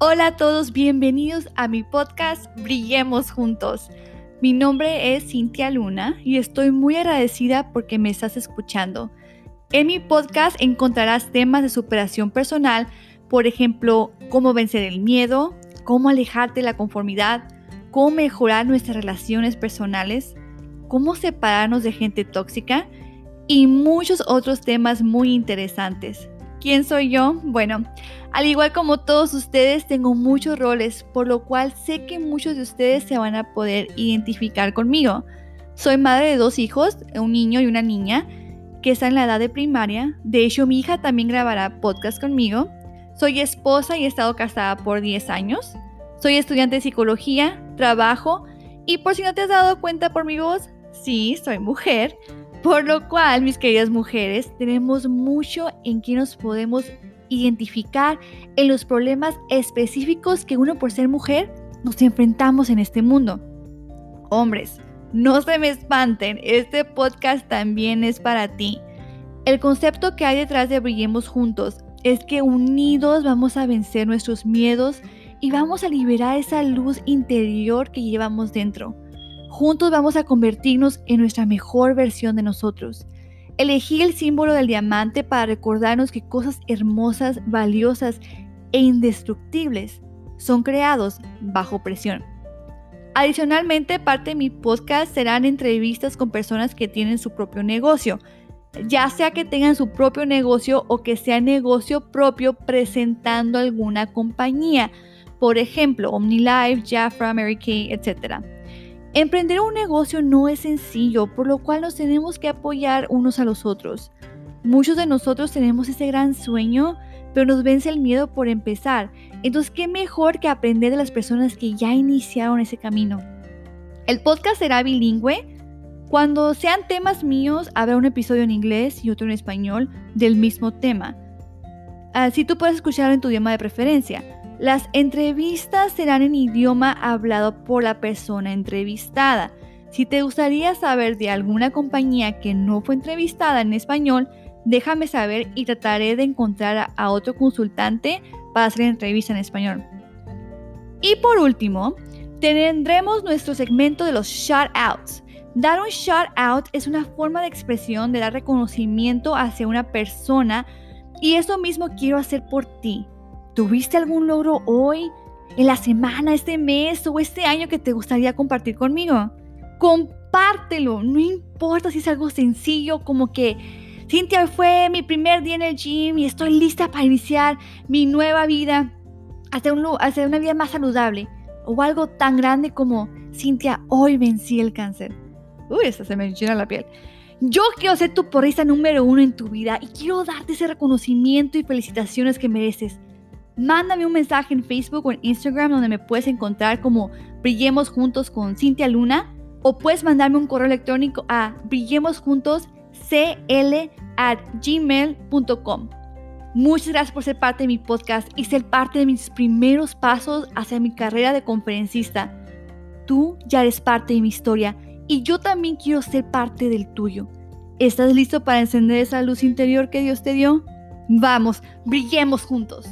Hola a todos, bienvenidos a mi podcast Brillemos Juntos. Mi nombre es Cintia Luna y estoy muy agradecida porque me estás escuchando. En mi podcast encontrarás temas de superación personal, por ejemplo, cómo vencer el miedo, cómo alejarte de la conformidad, cómo mejorar nuestras relaciones personales, cómo separarnos de gente tóxica y muchos otros temas muy interesantes. ¿Quién soy yo? Bueno, al igual como todos ustedes, tengo muchos roles, por lo cual sé que muchos de ustedes se van a poder identificar conmigo. Soy madre de dos hijos, un niño y una niña, que están en la edad de primaria. De hecho, mi hija también grabará podcast conmigo. Soy esposa y he estado casada por 10 años. Soy estudiante de psicología, trabajo y por si no te has dado cuenta por mi voz, sí, soy mujer. Por lo cual, mis queridas mujeres, tenemos mucho en que nos podemos identificar en los problemas específicos que uno por ser mujer nos enfrentamos en este mundo. Hombres, no se me espanten, este podcast también es para ti. El concepto que hay detrás de Brillemos Juntos es que unidos vamos a vencer nuestros miedos y vamos a liberar esa luz interior que llevamos dentro. Juntos vamos a convertirnos en nuestra mejor versión de nosotros. Elegí el símbolo del diamante para recordarnos que cosas hermosas, valiosas e indestructibles son creados bajo presión. Adicionalmente, parte de mi podcast serán entrevistas con personas que tienen su propio negocio, ya sea que tengan su propio negocio o que sea negocio propio presentando alguna compañía, por ejemplo, OmniLife, Jafra, Mary Kay, etc. Emprender un negocio no es sencillo, por lo cual nos tenemos que apoyar unos a los otros. Muchos de nosotros tenemos ese gran sueño, pero nos vence el miedo por empezar. Entonces, ¿qué mejor que aprender de las personas que ya iniciaron ese camino? El podcast será bilingüe. Cuando sean temas míos, habrá un episodio en inglés y otro en español del mismo tema. Así tú puedes escucharlo en tu idioma de preferencia. Las entrevistas serán en idioma hablado por la persona entrevistada. Si te gustaría saber de alguna compañía que no fue entrevistada en español, déjame saber y trataré de encontrar a otro consultante para hacer entrevista en español. Y por último, tendremos nuestro segmento de los shout outs. Dar un shout out es una forma de expresión de dar reconocimiento hacia una persona y eso mismo quiero hacer por ti. ¿Tuviste algún logro hoy, en la semana, este mes o este año que te gustaría compartir conmigo? Compártelo, no importa si es algo sencillo como que Cintia fue mi primer día en el gym y estoy lista para iniciar mi nueva vida, hacer, un, hacer una vida más saludable. O algo tan grande como Cintia, hoy vencí el cáncer. Uy, esa se me llena la piel. Yo quiero ser tu porrista número uno en tu vida y quiero darte ese reconocimiento y felicitaciones que mereces mándame un mensaje en Facebook o en Instagram donde me puedes encontrar como Brillemos Juntos con Cintia Luna o puedes mandarme un correo electrónico a brillemosjuntoscl@gmail.com. Muchas gracias por ser parte de mi podcast y ser parte de mis primeros pasos hacia mi carrera de conferencista. Tú ya eres parte de mi historia y yo también quiero ser parte del tuyo. ¿Estás listo para encender esa luz interior que Dios te dio? Vamos, brillemos juntos.